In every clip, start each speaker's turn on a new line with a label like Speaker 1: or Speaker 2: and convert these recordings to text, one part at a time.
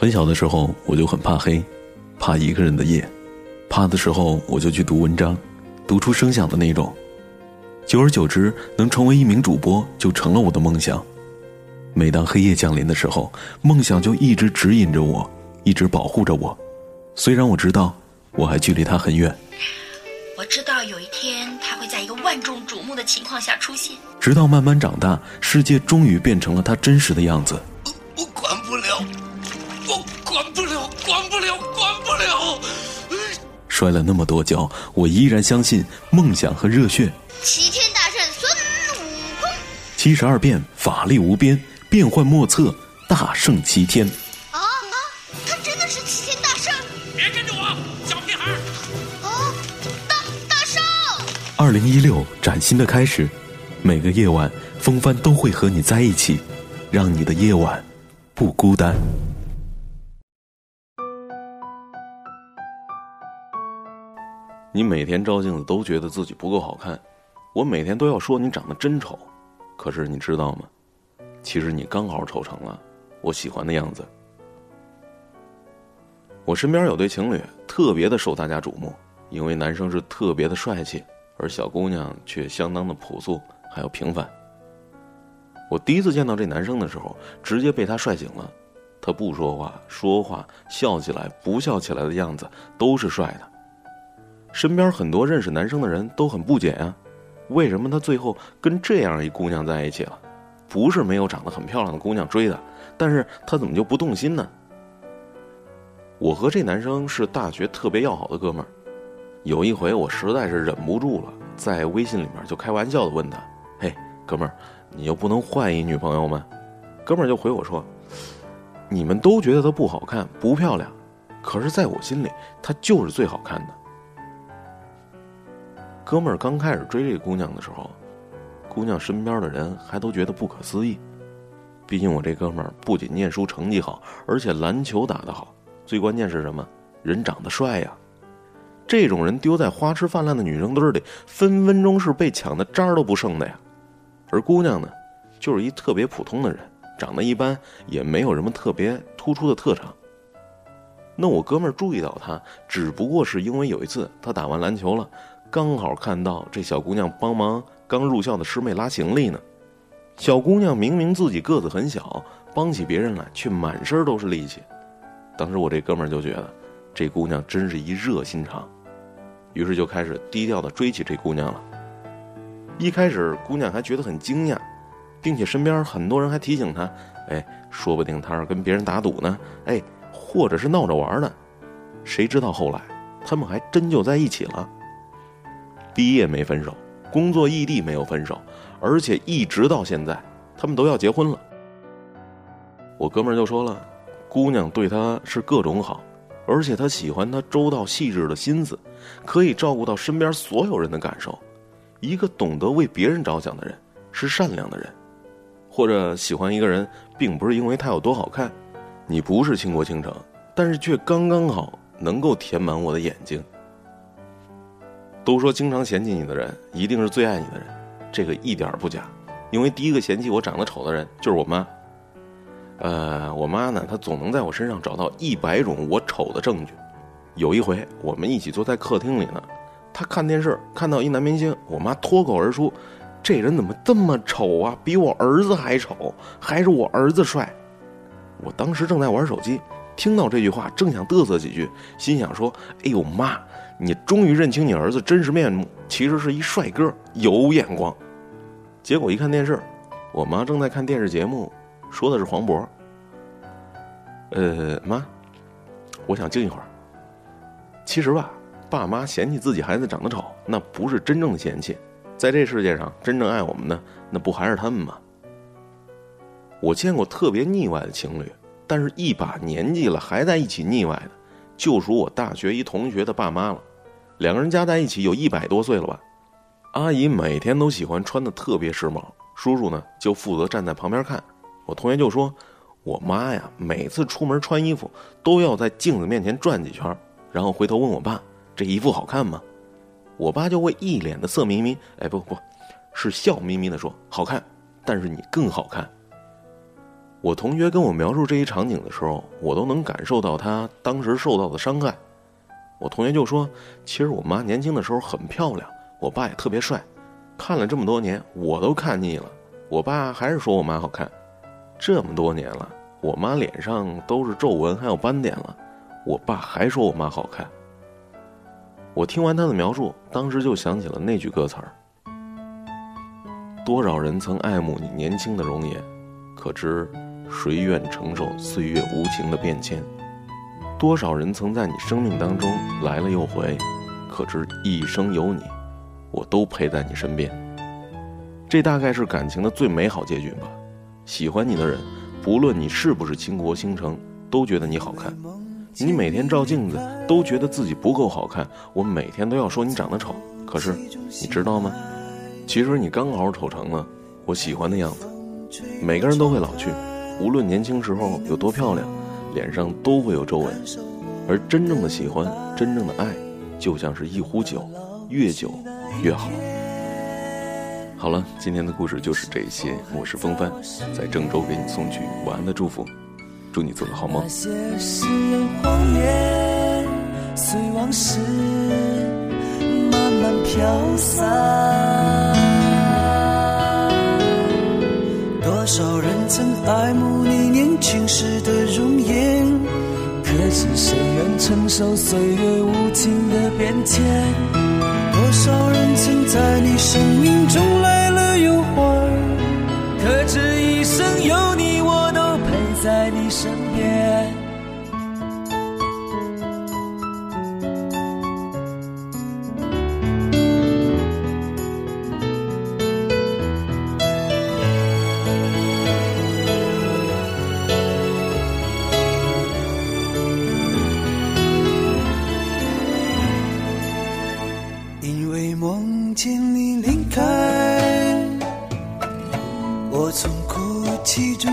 Speaker 1: 很小的时候，我就很怕黑，怕一个人的夜。怕的时候，我就去读文章，读出声响的那种。久而久之，能成为一名主播就成了我的梦想。每当黑夜降临的时候，梦想就一直指引着我，一直保护着我。虽然我知道我还距离他很远，
Speaker 2: 我知道有一天他会在一个万众瞩目的情况下出现。
Speaker 1: 直到慢慢长大，世界终于变成了他真实的样子。
Speaker 3: 管不了，管不了，管不了！
Speaker 1: 摔了那么多跤，我依然相信梦想和热血。
Speaker 2: 齐天大圣孙悟空，
Speaker 1: 七十二变，法力无边，变幻莫测，大圣齐天。
Speaker 2: 啊，他真的是齐天大圣！
Speaker 4: 别跟着我，小屁孩！啊，大
Speaker 2: 大圣！
Speaker 1: 二零一六，崭新的开始。每个夜晚，风帆都会和你在一起，让你的夜晚不孤单。
Speaker 5: 你每天照镜子都觉得自己不够好看，我每天都要说你长得真丑，可是你知道吗？其实你刚好丑成了我喜欢的样子。我身边有对情侣特别的受大家瞩目，因为男生是特别的帅气，而小姑娘却相当的朴素还有平凡。我第一次见到这男生的时候，直接被他帅醒了。他不说话，说话笑起来不笑起来的样子都是帅的。身边很多认识男生的人都很不解啊，为什么他最后跟这样一姑娘在一起了？不是没有长得很漂亮的姑娘追他，但是他怎么就不动心呢？我和这男生是大学特别要好的哥们儿，有一回我实在是忍不住了，在微信里面就开玩笑的问他：“嘿，哥们儿，你就不能换一女朋友吗？”哥们儿就回我说：“你们都觉得她不好看不漂亮，可是在我心里她就是最好看的。”哥们儿刚开始追这姑娘的时候，姑娘身边的人还都觉得不可思议。毕竟我这哥们儿不仅念书成绩好，而且篮球打得好，最关键是什么？人长得帅呀！这种人丢在花痴泛滥的女生堆里，分分钟是被抢的渣都不剩的呀。而姑娘呢，就是一特别普通的人，长得一般，也没有什么特别突出的特长。那我哥们儿注意到她，只不过是因为有一次他打完篮球了。刚好看到这小姑娘帮忙刚入校的师妹拉行李呢，小姑娘明明自己个子很小，帮起别人来却满身都是力气。当时我这哥们就觉得，这姑娘真是一热心肠，于是就开始低调的追起这姑娘了。一开始姑娘还觉得很惊讶，并且身边很多人还提醒她：“哎，说不定她是跟别人打赌呢，哎，或者是闹着玩呢。”谁知道后来他们还真就在一起了。毕业没分手，工作异地没有分手，而且一直到现在，他们都要结婚了。我哥们儿就说了，姑娘对他是各种好，而且他喜欢他周到细致的心思，可以照顾到身边所有人的感受。一个懂得为别人着想的人，是善良的人。或者喜欢一个人，并不是因为他有多好看，你不是倾国倾城，但是却刚刚好能够填满我的眼睛。都说经常嫌弃你的人，一定是最爱你的人，这个一点不假。因为第一个嫌弃我长得丑的人就是我妈。呃，我妈呢，她总能在我身上找到一百种我丑的证据。有一回，我们一起坐在客厅里呢，她看电视，看到一男明星，我妈脱口而出：“这人怎么这么丑啊？比我儿子还丑，还是我儿子帅。”我当时正在玩手机，听到这句话，正想嘚瑟几句，心想说：“哎呦妈！”你终于认清你儿子真实面目，其实是一帅哥，有眼光。结果一看电视，我妈正在看电视节目，说的是黄渤。呃，妈，我想静一会儿。其实吧，爸妈嫌弃自己孩子长得丑，那不是真正的嫌弃。在这世界上，真正爱我们的，那不还是他们吗？我见过特别腻歪的情侣，但是一把年纪了还在一起腻歪的，就属我大学一同学的爸妈了。两个人加在一起有一百多岁了吧？阿姨每天都喜欢穿的特别时髦，叔叔呢就负责站在旁边看。我同学就说：“我妈呀，每次出门穿衣服都要在镜子面前转几圈，然后回头问我爸这衣服好看吗？”我爸就会一脸的色眯眯，哎不不，是笑眯眯的说：“好看，但是你更好看。”我同学跟我描述这一场景的时候，我都能感受到他当时受到的伤害。我同学就说：“其实我妈年轻的时候很漂亮，我爸也特别帅。看了这么多年，我都看腻了。我爸还是说我妈好看，这么多年了，我妈脸上都是皱纹还有斑点了，我爸还说我妈好看。”我听完他的描述，当时就想起了那句歌词儿：“多少人曾爱慕你年轻的容颜，可知谁愿承受岁月无情的变迁？”多少人曾在你生命当中来了又回，可知一生有你，我都陪在你身边。这大概是感情的最美好结局吧。喜欢你的人，不论你是不是倾国倾城，都觉得你好看。你每天照镜子都觉得自己不够好看，我每天都要说你长得丑。可是你知道吗？其实你刚好丑成了我喜欢的样子。每个人都会老去，无论年轻时候有多漂亮。脸上都会有皱纹，而真正的喜欢，真正的爱，就像是一壶酒，越久越好。好了，今天的故事就是这些。我是风帆，在郑州给你送去晚安的祝福，祝你做个好梦。多少人曾爱慕你年轻时的容。是谁愿承受岁月无情的变迁？多少人曾在你身边？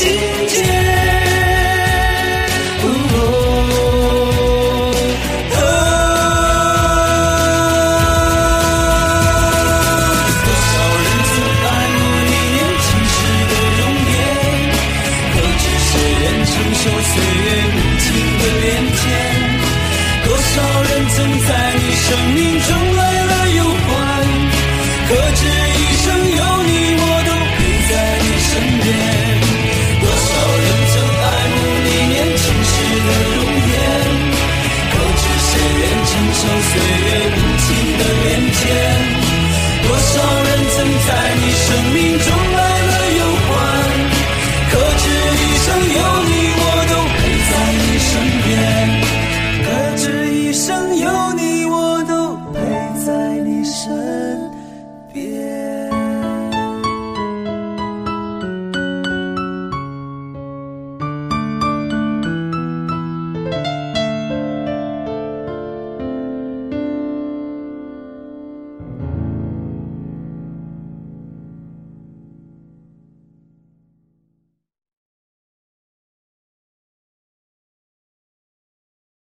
Speaker 5: see